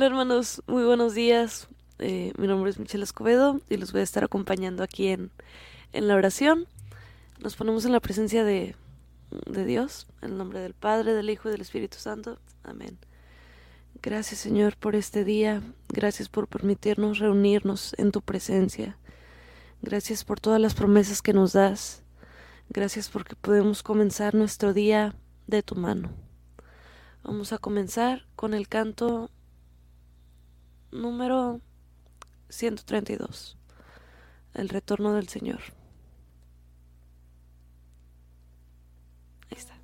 Hola hermanos, muy buenos días. Eh, mi nombre es Michelle Escobedo y los voy a estar acompañando aquí en, en la oración. Nos ponemos en la presencia de, de Dios, en el nombre del Padre, del Hijo y del Espíritu Santo. Amén. Gracias Señor por este día, gracias por permitirnos reunirnos en tu presencia. Gracias por todas las promesas que nos das. Gracias porque podemos comenzar nuestro día de tu mano. Vamos a comenzar con el canto número 132, el retorno del Señor. Ahí está.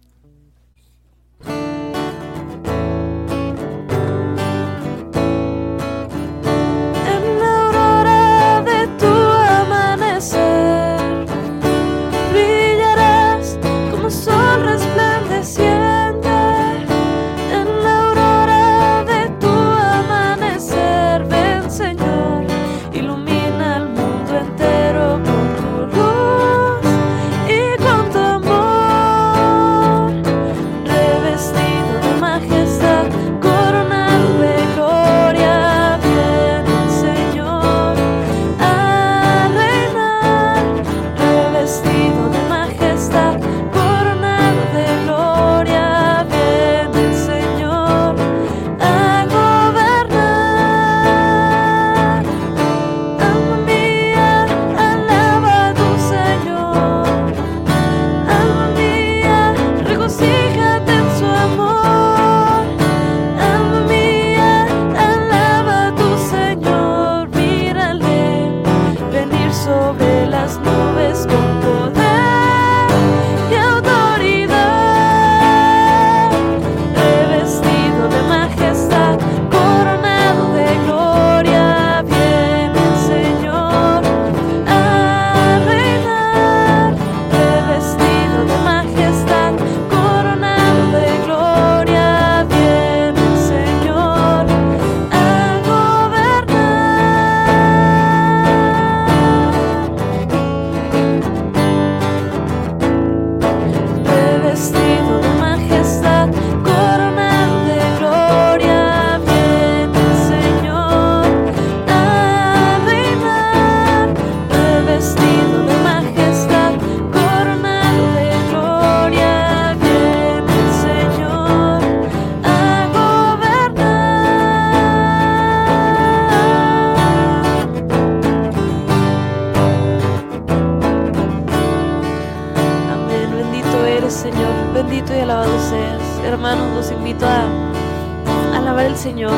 Invito a alabar al Señor,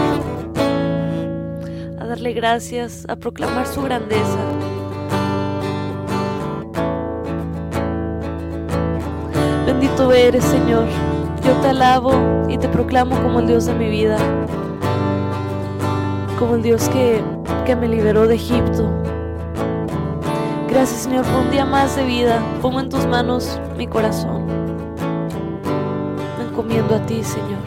a darle gracias, a proclamar su grandeza. Bendito eres Señor, yo te alabo y te proclamo como el Dios de mi vida, como el Dios que, que me liberó de Egipto. Gracias Señor por un día más de vida. Pongo en tus manos mi corazón. Encomiendo a ti, Señor.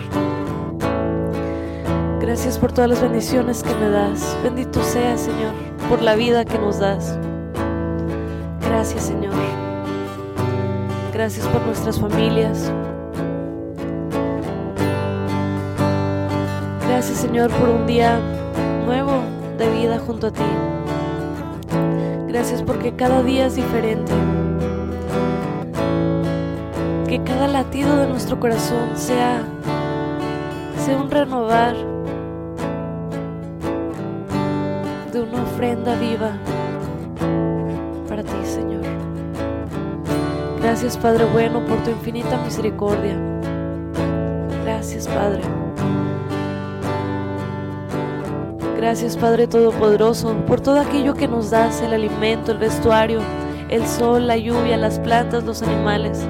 Gracias por todas las bendiciones que me das. Bendito sea, Señor, por la vida que nos das. Gracias, Señor. Gracias por nuestras familias. Gracias, Señor, por un día nuevo de vida junto a ti. Gracias porque cada día es diferente. Que cada latido de nuestro corazón sea, sea un renovar de una ofrenda viva para ti, Señor. Gracias, Padre bueno, por tu infinita misericordia. Gracias, Padre. Gracias Padre Todopoderoso por todo aquello que nos das, el alimento, el vestuario, el sol, la lluvia, las plantas, los animales.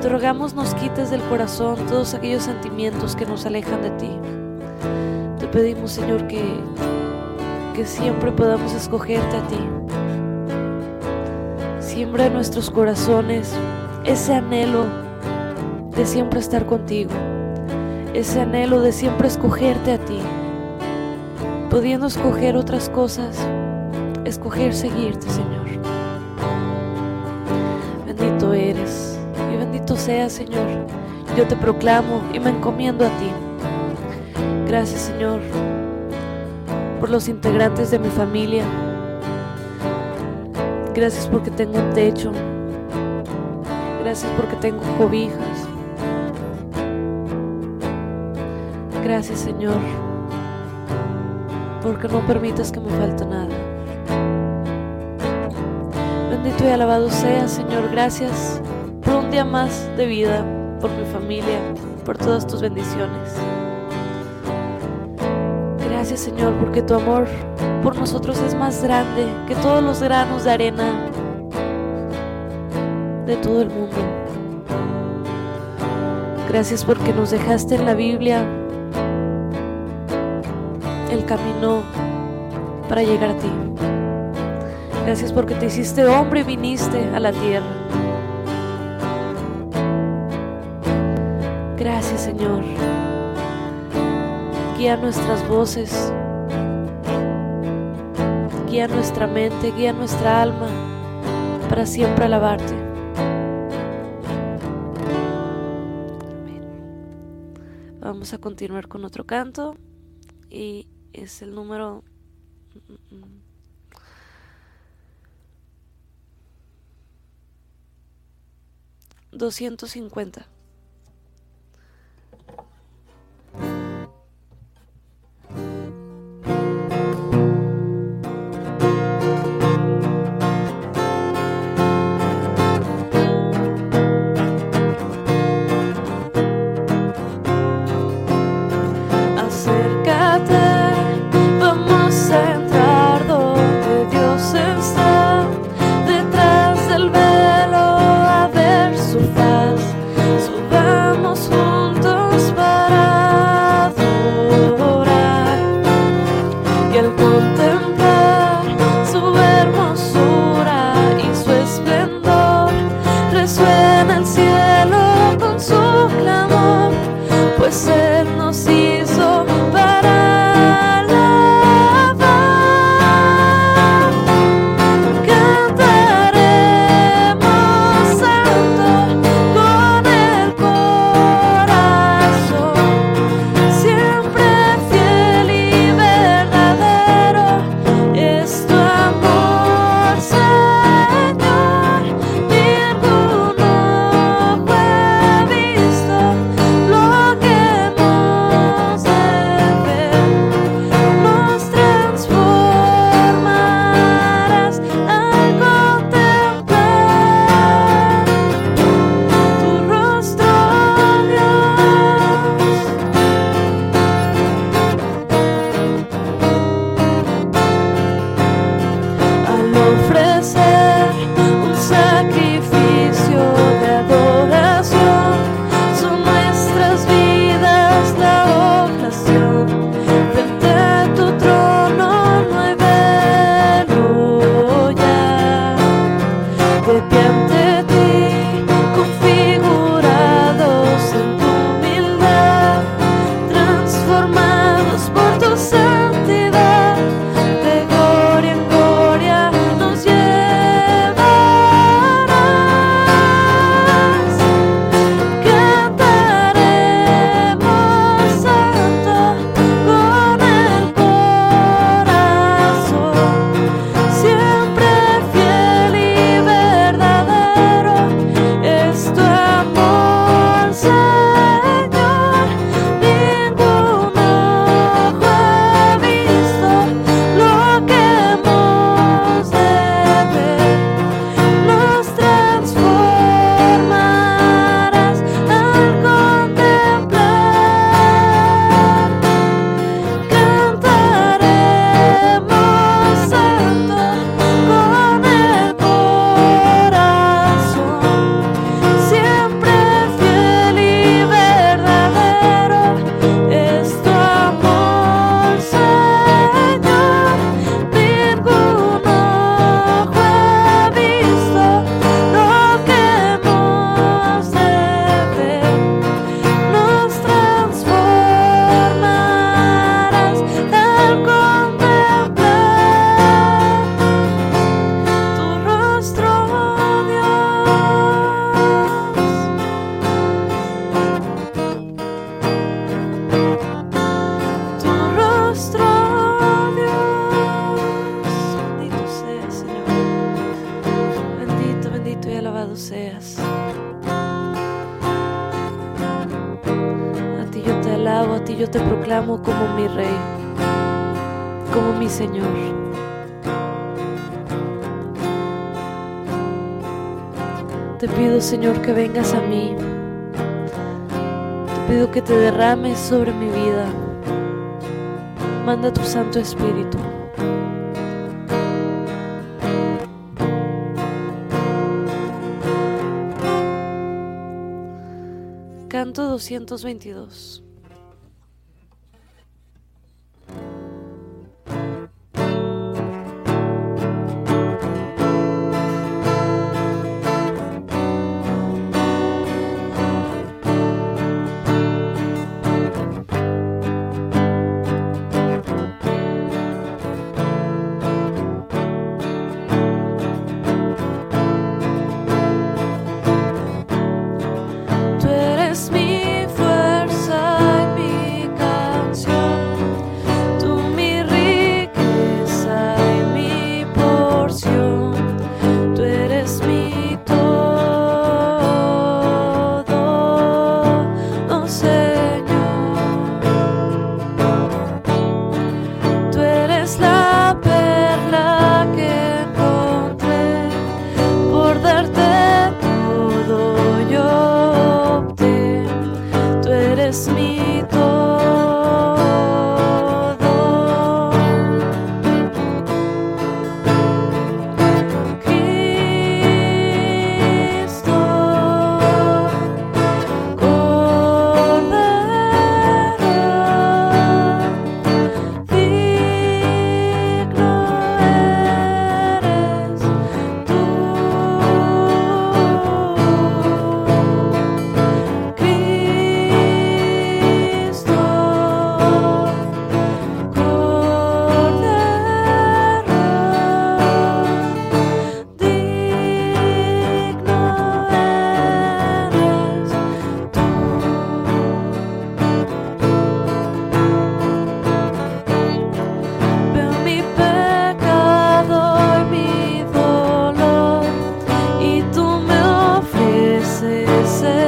Te rogamos nos quites del corazón todos aquellos sentimientos que nos alejan de ti. Te pedimos Señor que, que siempre podamos escogerte a ti. Siembra en nuestros corazones ese anhelo de siempre estar contigo, ese anhelo de siempre escogerte a ti pudiendo escoger otras cosas, escoger seguirte, Señor. Bendito seas, Señor. Yo te proclamo y me encomiendo a ti. Gracias, Señor, por los integrantes de mi familia. Gracias porque tengo un techo. Gracias porque tengo cobijas. Gracias Señor, porque no permites que me falte nada. Bendito y alabado sea Señor, gracias por un día más de vida, por mi familia, por todas tus bendiciones. Gracias Señor, porque tu amor por nosotros es más grande que todos los granos de arena de todo el mundo. Gracias porque nos dejaste en la Biblia el camino para llegar a ti. Gracias porque te hiciste hombre y viniste a la tierra. Gracias Señor. Guía nuestras voces. Guía nuestra mente, guía nuestra alma para siempre alabarte. Vamos a continuar con otro canto y es el número 250 So que vengas a mí. Te pido que te derrames sobre mi vida. Manda tu Santo Espíritu. Canto 222. said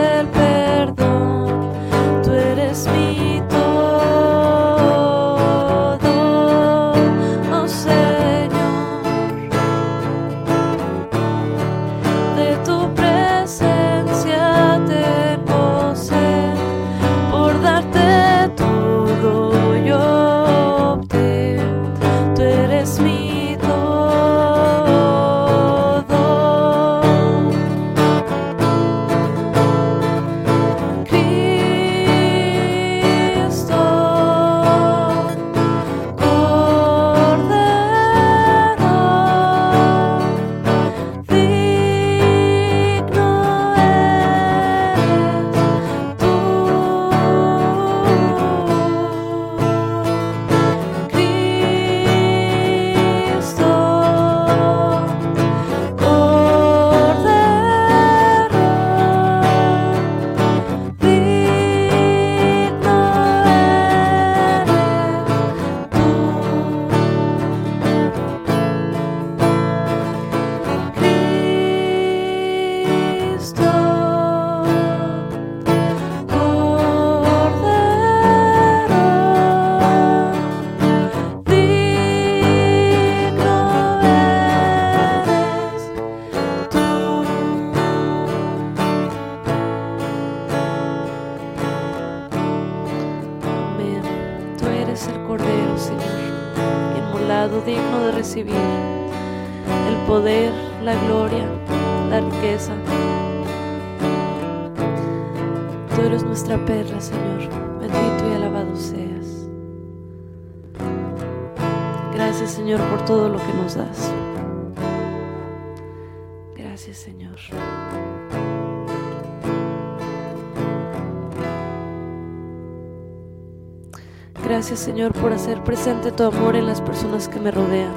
Gracias Señor por hacer presente tu amor en las personas que me rodean.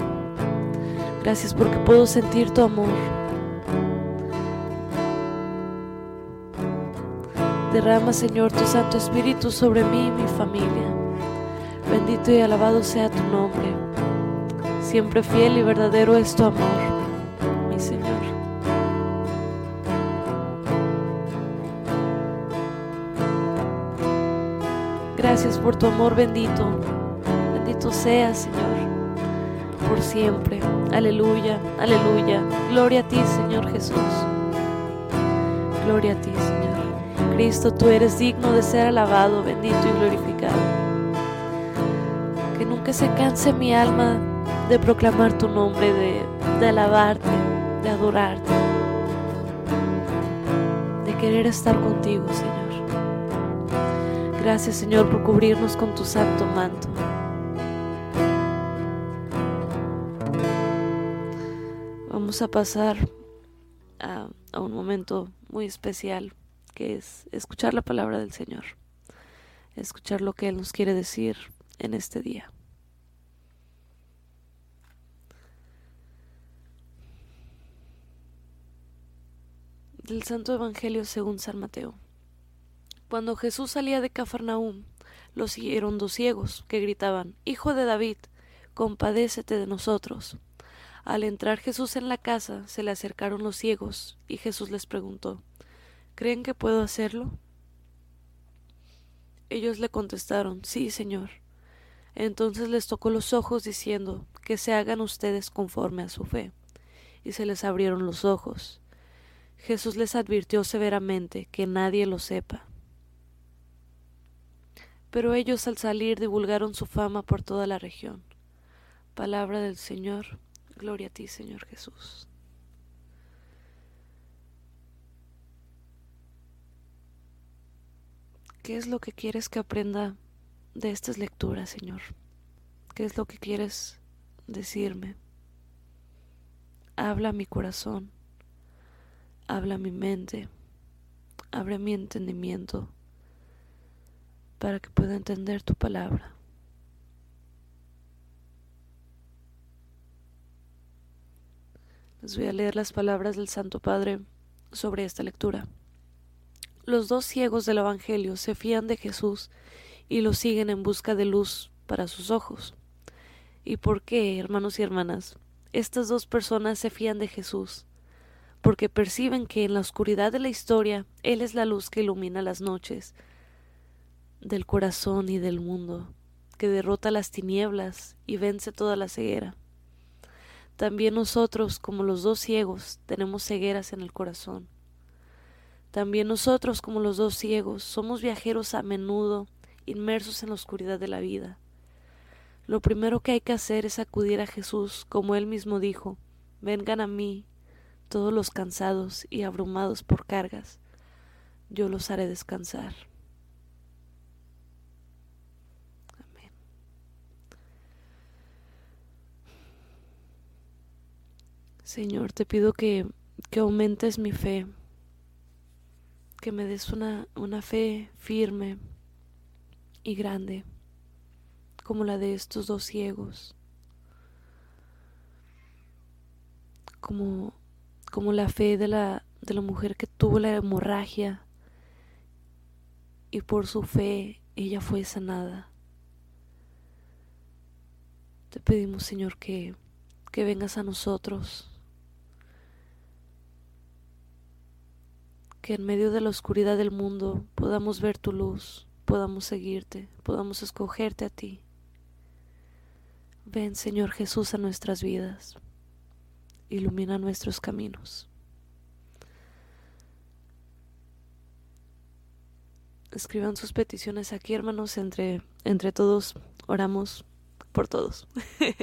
Gracias porque puedo sentir tu amor. Derrama Señor tu Santo Espíritu sobre mí y mi familia. Bendito y alabado sea tu nombre. Siempre fiel y verdadero es tu amor. Gracias por tu amor bendito. Bendito seas, Señor, por siempre. Aleluya, aleluya. Gloria a ti, Señor Jesús. Gloria a ti, Señor. Cristo, tú eres digno de ser alabado, bendito y glorificado. Que nunca se canse mi alma de proclamar tu nombre, de alabarte, de adorarte, de querer estar contigo, Señor. Gracias Señor por cubrirnos con tu santo manto. Vamos a pasar a, un momento muy especial que es escuchar la palabra del Señor, escuchar lo que Él nos quiere decir en este día. Del Santo Evangelio según San Mateo. Cuando Jesús salía de Cafarnaúm, lo siguieron dos ciegos, que gritaban, Hijo de David, compadécete de nosotros. Al entrar Jesús en la casa, se le acercaron los ciegos, y Jesús les preguntó, ¿Creen que puedo hacerlo? Ellos le contestaron, Sí, Señor. Entonces les tocó los ojos, diciendo, Que se hagan ustedes conforme a su fe. Y se les abrieron los ojos. Jesús les advirtió severamente que nadie lo sepa pero ellos al salir divulgaron su fama por toda la región. Palabra del Señor, gloria a ti, Señor Jesús. ¿Qué es lo que quieres que aprenda de estas lecturas, Señor? ¿Qué es lo que quieres decirme? Habla mi corazón, habla mi mente, abre mi entendimiento para que pueda entender tu palabra. Les voy a leer las palabras del Santo Padre sobre esta lectura. Los dos ciegos del Evangelio se fían de Jesús y lo siguen en busca de luz para sus ojos. ¿Y por qué, hermanos y hermanas? Estas dos personas se fían de Jesús, porque perciben que en la oscuridad de la historia Él es la luz que ilumina las noches, del corazón y del mundo, que derrota las tinieblas y vence toda la ceguera. También nosotros, como los dos ciegos, tenemos cegueras en el corazón. También nosotros, como los dos ciegos, somos viajeros a menudo inmersos en la oscuridad de la vida. Lo primero que hay que hacer es acudir a Jesús, como él mismo dijo, vengan a mí, todos los cansados y abrumados por cargas, yo los haré descansar. Señor, te pido que, que aumentes mi fe, que me des una, una fe firme y grande, como la de estos dos ciegos, como, como la fe de la, de la mujer que tuvo la hemorragia y por su fe ella fue sanada. Te pedimos, Señor, que, que vengas a nosotros que en medio de la oscuridad del mundo podamos ver tu luz, podamos seguirte, podamos escogerte a ti. Ven, Señor Jesús, a nuestras vidas, ilumina nuestros caminos. Escriban sus peticiones aquí, hermanos, entre, entre todos oramos por todos.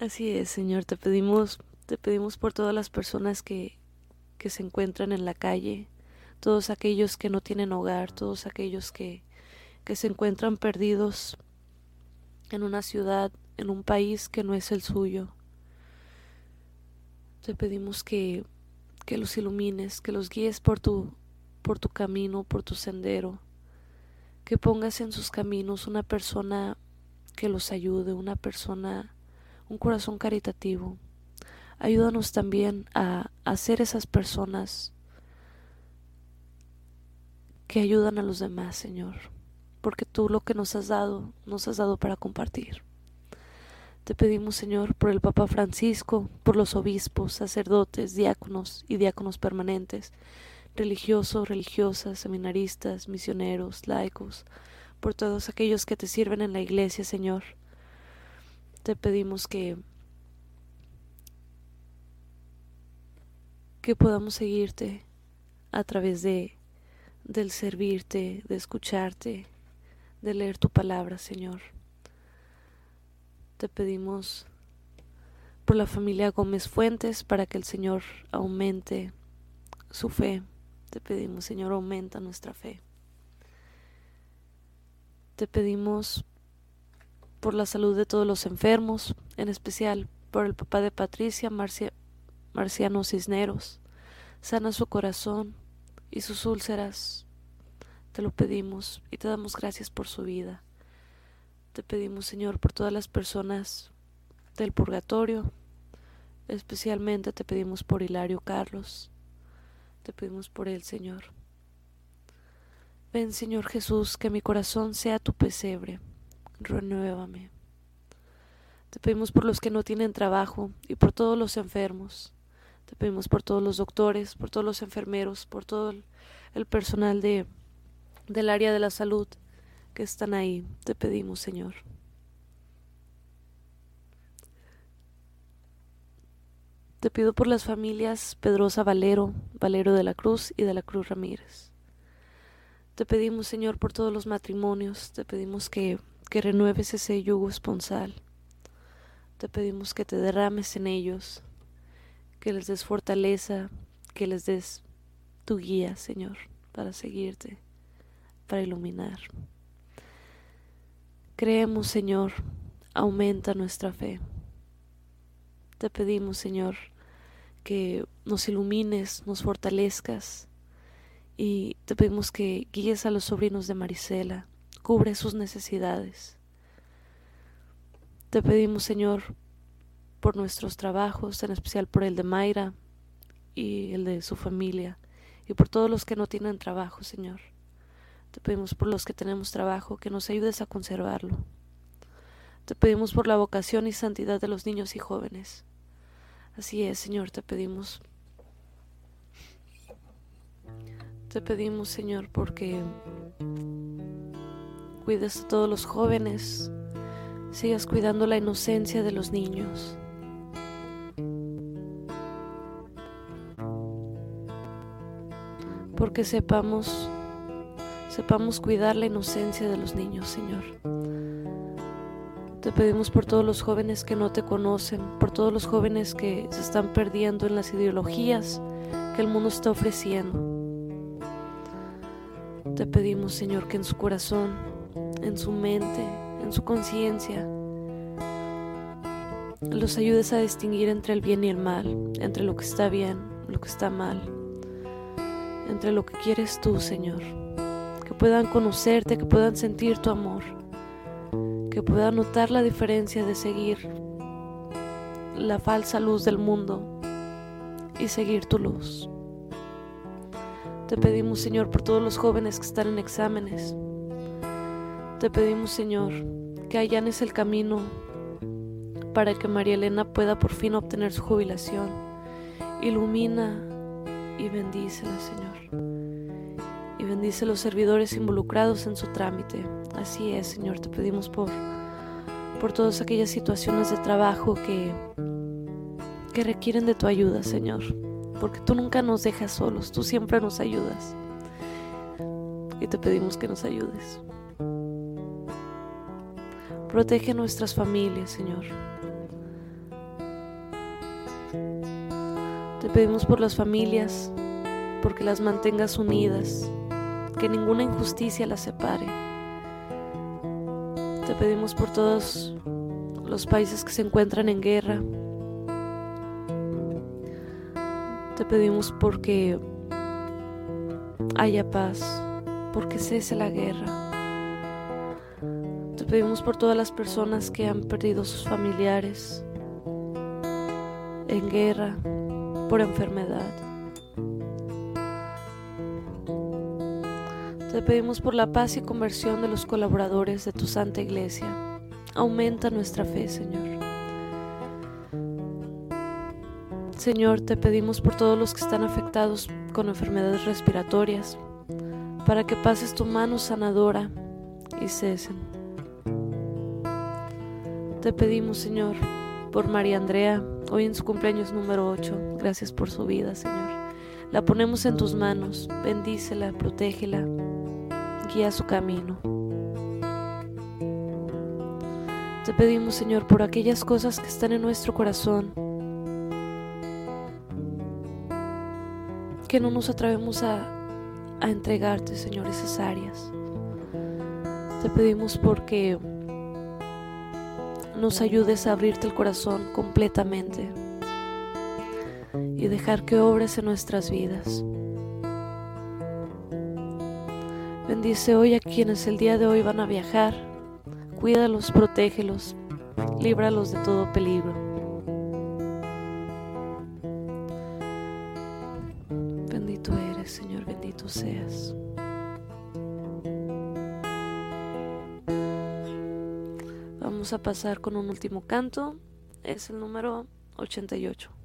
Así es, Señor, te pedimos, te pedimos por todas las personas que, que se encuentran en la calle, todos aquellos que no tienen hogar, todos aquellos que, que se encuentran perdidos en una ciudad, en un país que no es el suyo. Te pedimos que, que los ilumines, que los guíes por tu, por tu camino, por tu sendero, que pongas en sus caminos una persona que los ayude, una persona, un corazón caritativo, Ayúdanos también a, ser esas personas que ayudan a los demás, Señor, porque tú lo que nos has dado, nos has dado para compartir. Te pedimos, Señor, por el Papa Francisco, por los obispos, sacerdotes, diáconos y diáconos permanentes, religiosos, religiosas, seminaristas, misioneros, laicos, por todos aquellos que te sirven en la iglesia, Señor. Te pedimos que que podamos seguirte a través de del servirte, de escucharte, de leer tu palabra, Señor. Te pedimos por la familia Gómez Fuentes para que el Señor aumente su fe. Te pedimos, Señor, aumenta nuestra fe. Te pedimos por la salud de todos los enfermos, en especial por el papá de Patricia, Marciano Cisneros. Sana su corazón y sus úlceras. Te lo pedimos y te damos gracias por su vida. Te pedimos, Señor, por todas las personas del purgatorio. Especialmente te pedimos por Hilario Carlos. Te pedimos por él, Señor. Ven, Señor Jesús, que mi corazón sea tu pesebre. Renuévame. Te pedimos por los que no tienen trabajo y por todos los enfermos. Te pedimos por todos los doctores, por todos los enfermeros, por todo el, personal de, del área de la salud que están ahí. Te pedimos, Señor. Te pido por las familias Pedrosa Valero, Valero de la Cruz y de la Cruz Ramírez. Te pedimos, Señor, por todos los matrimonios, te pedimos que, que renueves ese yugo esponsal. Te pedimos que te derrames en ellos, que les des fortaleza, que les des tu guía, Señor, para seguirte, para iluminar. Creemos, Señor, aumenta nuestra fe. Te pedimos, Señor, que nos ilumines, nos fortalezcas y te pedimos que guíes a los sobrinos de Marisela, cubre sus necesidades. Te pedimos, Señor, por nuestros trabajos, en especial por el de Mayra y el de su familia, y por todos los que no tienen trabajo, Señor. Te pedimos por los que tenemos trabajo, que nos ayudes a conservarlo. Te pedimos por la vocación y santidad de los niños y jóvenes. Así es, Señor, te pedimos. Te pedimos, Señor, porque cuides a todos los jóvenes, sigas cuidando la inocencia de los niños. Porque sepamos sepamos cuidar la inocencia de los niños, Señor. Te pedimos por todos los jóvenes que no te conocen, por todos los jóvenes que se están perdiendo en las ideologías que el mundo está ofreciendo. Te pedimos, Señor, que en su corazón, en su mente, en su conciencia, los ayudes a distinguir entre el bien y el mal, entre lo que está bien, lo que está mal entre lo que quieres tú, Señor. Que puedan conocerte, que puedan sentir tu amor, que puedan notar la diferencia de seguir la falsa luz del mundo y seguir tu luz. Te pedimos, Señor, por todos los jóvenes que están en exámenes. Te pedimos, Señor, que allanes el camino para que María Elena pueda por fin obtener su jubilación. Ilumina y bendícela, Señor. Y bendice a los servidores involucrados en su trámite. Así es, Señor, te pedimos por, por todas aquellas situaciones de trabajo que, que requieren de tu ayuda, Señor. Porque tú nunca nos dejas solos, tú siempre nos ayudas. Y te pedimos que nos ayudes. Protege nuestras familias, Señor. Te pedimos por las familias, porque las mantengas unidas, que ninguna injusticia las separe. Te pedimos por todos los países que se encuentran en guerra. Te pedimos porque haya paz, porque cese la guerra. Te pedimos por todas las personas que han perdido sus familiares en guerra, por enfermedad. Te pedimos por la paz y conversión de los colaboradores de tu Santa Iglesia. Aumenta nuestra fe, Señor. Señor, te pedimos por todos los que están afectados con enfermedades respiratorias, para que pases tu mano sanadora y cesen. Te pedimos, Señor, por María Andrea, hoy en su cumpleaños número 8. Gracias por su vida, Señor. La ponemos en tus manos, bendícela, protégela, guía su camino. Te pedimos, Señor, por aquellas cosas que están en nuestro corazón, que no nos atrevemos a, a entregarte, Señor, esas áreas. Te pedimos porque nos ayudes a abrirte el corazón completamente y dejar que obres en nuestras vidas. Bendice hoy a quienes el día de hoy van a viajar. Cuídalos, protégelos, líbralos de todo peligro. Pasar con un último canto. Es el número 88.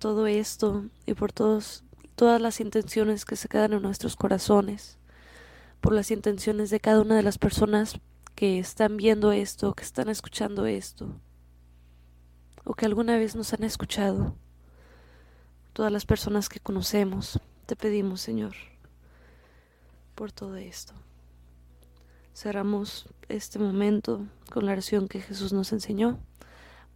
Todo esto y por todos, todas las intenciones que se quedan en nuestros corazones, por las intenciones de cada una de las personas que están viendo esto, que están escuchando esto, o que alguna vez nos han escuchado, todas las personas que conocemos. Te pedimos, Señor, por todo esto. Cerramos este momento con la oración que Jesús nos enseñó.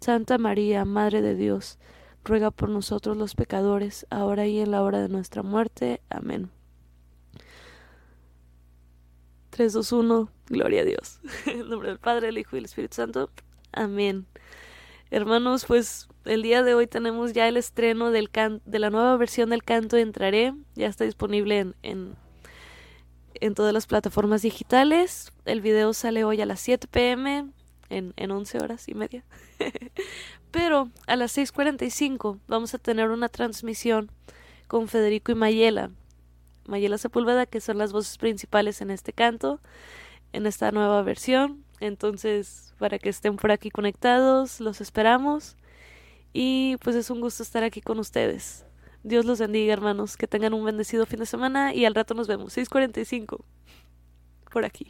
Santa María, Madre de Dios, ruega por nosotros los pecadores, ahora y en la hora de nuestra muerte. Amén. 3, 2, 1, Gloria a Dios. En nombre del Padre, el Hijo y el Espíritu Santo. Amén. Hermanos, pues el día de hoy tenemos ya el estreno de la nueva versión del canto Entraré. Ya está disponible en, en todas las plataformas digitales. El video sale hoy a las 7 pm, en, en 11 horas y media. Pero a las 6.45 vamos a tener una transmisión con Federico y Mayela. Mayela Sepúlveda, que son las voces principales en este canto, en esta nueva versión. Entonces, para que estén por aquí conectados, los esperamos. Y pues es un gusto estar aquí con ustedes. Dios los bendiga, hermanos. Que tengan un bendecido fin de semana y al rato nos vemos. 6.45 por aquí.